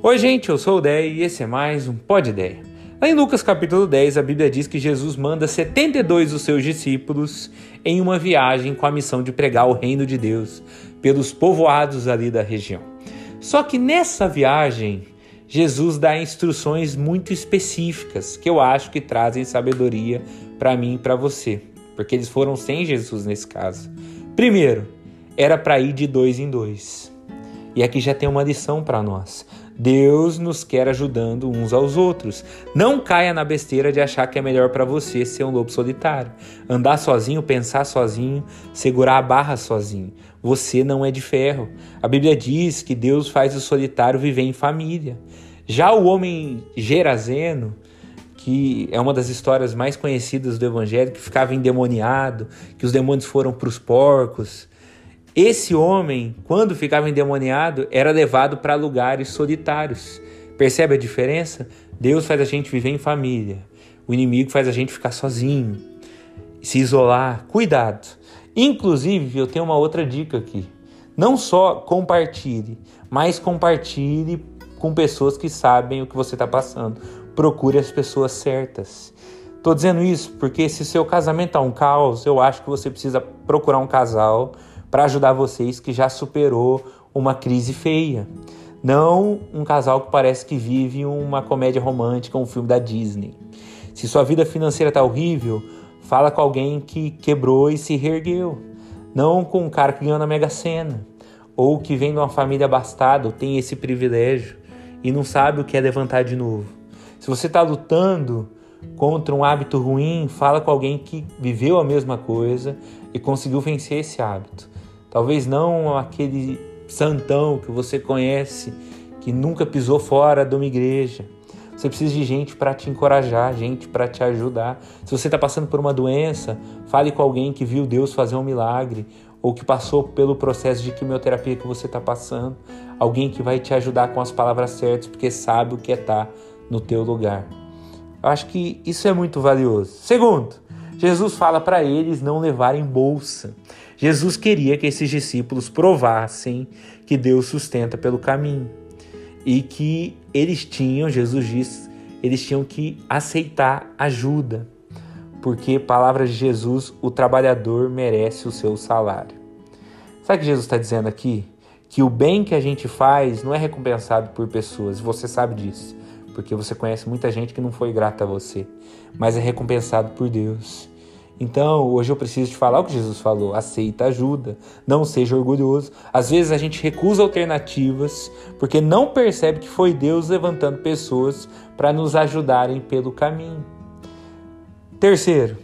Oi, gente, eu sou o Dé e esse é mais um Pod Ideia. Lá em Lucas capítulo 10, a Bíblia diz que Jesus manda 72 dos seus discípulos em uma viagem com a missão de pregar o reino de Deus pelos povoados ali da região. Só que nessa viagem, Jesus dá instruções muito específicas que eu acho que trazem sabedoria para mim e para você, porque eles foram sem Jesus nesse caso. Primeiro, era para ir de dois em dois. E aqui já tem uma lição para nós. Deus nos quer ajudando uns aos outros. Não caia na besteira de achar que é melhor para você ser um lobo solitário. Andar sozinho, pensar sozinho, segurar a barra sozinho. Você não é de ferro. A Bíblia diz que Deus faz o solitário viver em família. Já o homem gerazeno, que é uma das histórias mais conhecidas do Evangelho, que ficava endemoniado, que os demônios foram para os porcos, esse homem, quando ficava endemoniado, era levado para lugares solitários. Percebe a diferença? Deus faz a gente viver em família. O inimigo faz a gente ficar sozinho, se isolar. Cuidado. Inclusive, eu tenho uma outra dica aqui. Não só compartilhe, mas compartilhe com pessoas que sabem o que você está passando. Procure as pessoas certas. Estou dizendo isso porque se seu casamento é um caos, eu acho que você precisa procurar um casal para ajudar vocês que já superou uma crise feia. Não um casal que parece que vive uma comédia romântica, um filme da Disney. Se sua vida financeira está horrível, fala com alguém que quebrou e se reergueu. Não com um cara que ganhou na Mega Sena. Ou que vem de uma família abastada, ou tem esse privilégio e não sabe o que é levantar de novo. Se você está lutando contra um hábito ruim, fala com alguém que viveu a mesma coisa e conseguiu vencer esse hábito. Talvez não aquele santão que você conhece, que nunca pisou fora de uma igreja. Você precisa de gente para te encorajar, gente para te ajudar. Se você está passando por uma doença, fale com alguém que viu Deus fazer um milagre ou que passou pelo processo de quimioterapia que você está passando. Alguém que vai te ajudar com as palavras certas, porque sabe o que é estar tá no teu lugar. Eu acho que isso é muito valioso. Segundo, Jesus fala para eles não levarem bolsa. Jesus queria que esses discípulos provassem que Deus sustenta pelo caminho e que eles tinham, Jesus diz, eles tinham que aceitar ajuda, porque, palavras de Jesus, o trabalhador merece o seu salário. Sabe o que Jesus está dizendo aqui? Que o bem que a gente faz não é recompensado por pessoas, você sabe disso porque você conhece muita gente que não foi grata a você, mas é recompensado por Deus. Então, hoje eu preciso te falar o que Jesus falou: aceita ajuda, não seja orgulhoso. Às vezes a gente recusa alternativas porque não percebe que foi Deus levantando pessoas para nos ajudarem pelo caminho. Terceiro,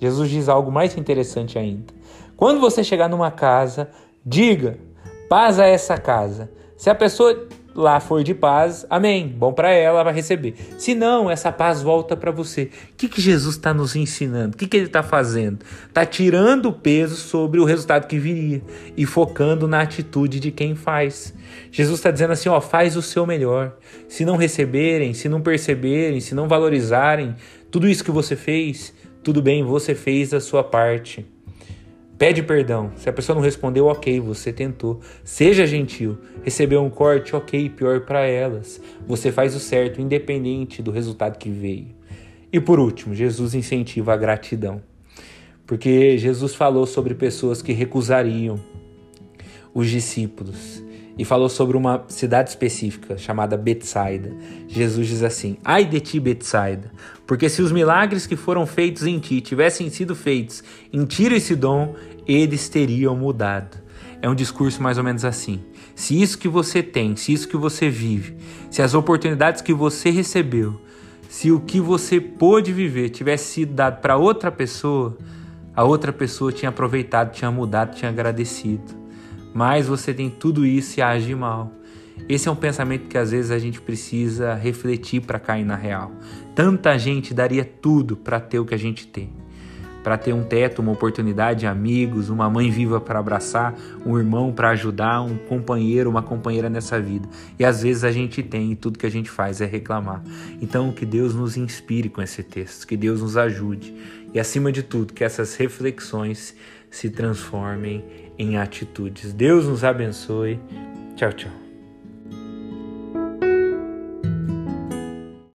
Jesus diz algo mais interessante ainda. Quando você chegar numa casa, diga: paz a essa casa. Se a pessoa lá for de paz, amém. Bom para ela, ela vai receber. Se não, essa paz volta para você. O que, que Jesus está nos ensinando? O que, que ele está fazendo? Está tirando o peso sobre o resultado que viria e focando na atitude de quem faz. Jesus está dizendo assim: ó, faz o seu melhor. Se não receberem, se não perceberem, se não valorizarem tudo isso que você fez, tudo bem, você fez a sua parte. Pede perdão. Se a pessoa não respondeu, ok, você tentou. Seja gentil. Recebeu um corte, ok, pior para elas. Você faz o certo, independente do resultado que veio. E por último, Jesus incentiva a gratidão. Porque Jesus falou sobre pessoas que recusariam os discípulos e falou sobre uma cidade específica chamada Betsaida. Jesus diz assim: Ai de ti, Betsaida, porque se os milagres que foram feitos em ti tivessem sido feitos em Tiro e Sidom, eles teriam mudado. É um discurso mais ou menos assim. Se isso que você tem, se isso que você vive, se as oportunidades que você recebeu, se o que você pôde viver tivesse sido dado para outra pessoa, a outra pessoa tinha aproveitado, tinha mudado, tinha agradecido mas você tem tudo isso e age mal. Esse é um pensamento que às vezes a gente precisa refletir para cair na real. Tanta gente daria tudo para ter o que a gente tem. Para ter um teto, uma oportunidade, amigos, uma mãe viva para abraçar, um irmão para ajudar, um companheiro, uma companheira nessa vida. E às vezes a gente tem e tudo que a gente faz é reclamar. Então que Deus nos inspire com esse texto, que Deus nos ajude e acima de tudo que essas reflexões se transformem em atitudes. Deus nos abençoe. Tchau, tchau.